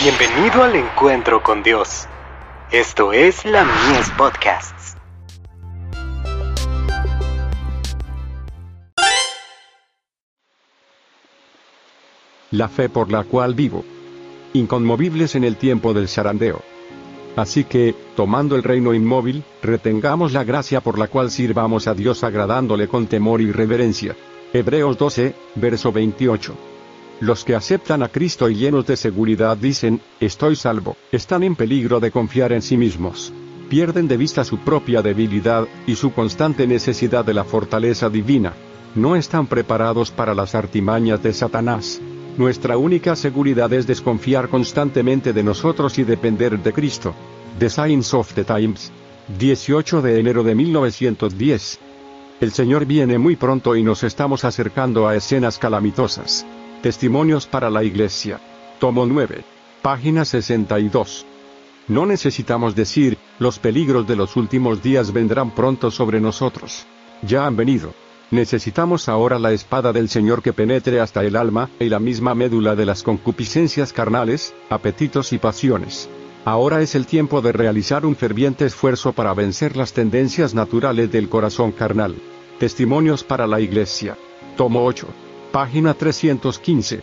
Bienvenido al encuentro con Dios. Esto es la Mies Podcasts. La fe por la cual vivo. Inconmovibles en el tiempo del zarandeo. Así que, tomando el reino inmóvil, retengamos la gracia por la cual sirvamos a Dios agradándole con temor y reverencia. Hebreos 12, verso 28. Los que aceptan a Cristo y llenos de seguridad dicen, estoy salvo, están en peligro de confiar en sí mismos. Pierden de vista su propia debilidad y su constante necesidad de la fortaleza divina. No están preparados para las artimañas de Satanás. Nuestra única seguridad es desconfiar constantemente de nosotros y depender de Cristo. The Signs of the Times. 18 de enero de 1910. El Señor viene muy pronto y nos estamos acercando a escenas calamitosas. Testimonios para la Iglesia. Tomo 9. Página 62. No necesitamos decir, los peligros de los últimos días vendrán pronto sobre nosotros. Ya han venido. Necesitamos ahora la espada del Señor que penetre hasta el alma y la misma médula de las concupiscencias carnales, apetitos y pasiones. Ahora es el tiempo de realizar un ferviente esfuerzo para vencer las tendencias naturales del corazón carnal. Testimonios para la Iglesia. Tomo 8. Página 315.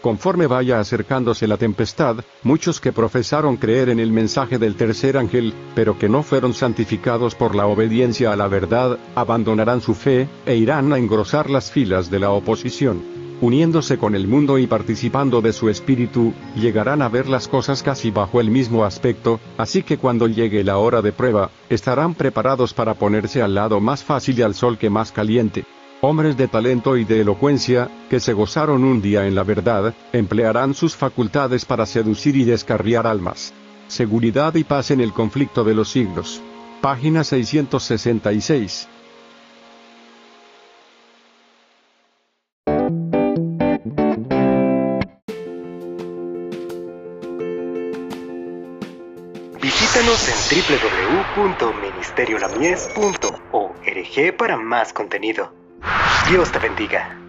Conforme vaya acercándose la tempestad, muchos que profesaron creer en el mensaje del tercer ángel, pero que no fueron santificados por la obediencia a la verdad, abandonarán su fe, e irán a engrosar las filas de la oposición. Uniéndose con el mundo y participando de su espíritu, llegarán a ver las cosas casi bajo el mismo aspecto, así que cuando llegue la hora de prueba, estarán preparados para ponerse al lado más fácil y al sol que más caliente. Hombres de talento y de elocuencia, que se gozaron un día en la verdad, emplearán sus facultades para seducir y descarriar almas. Seguridad y paz en el conflicto de los siglos. Página 666. Visítanos en www.ministeriolamies.org para más contenido. Dios te bendiga.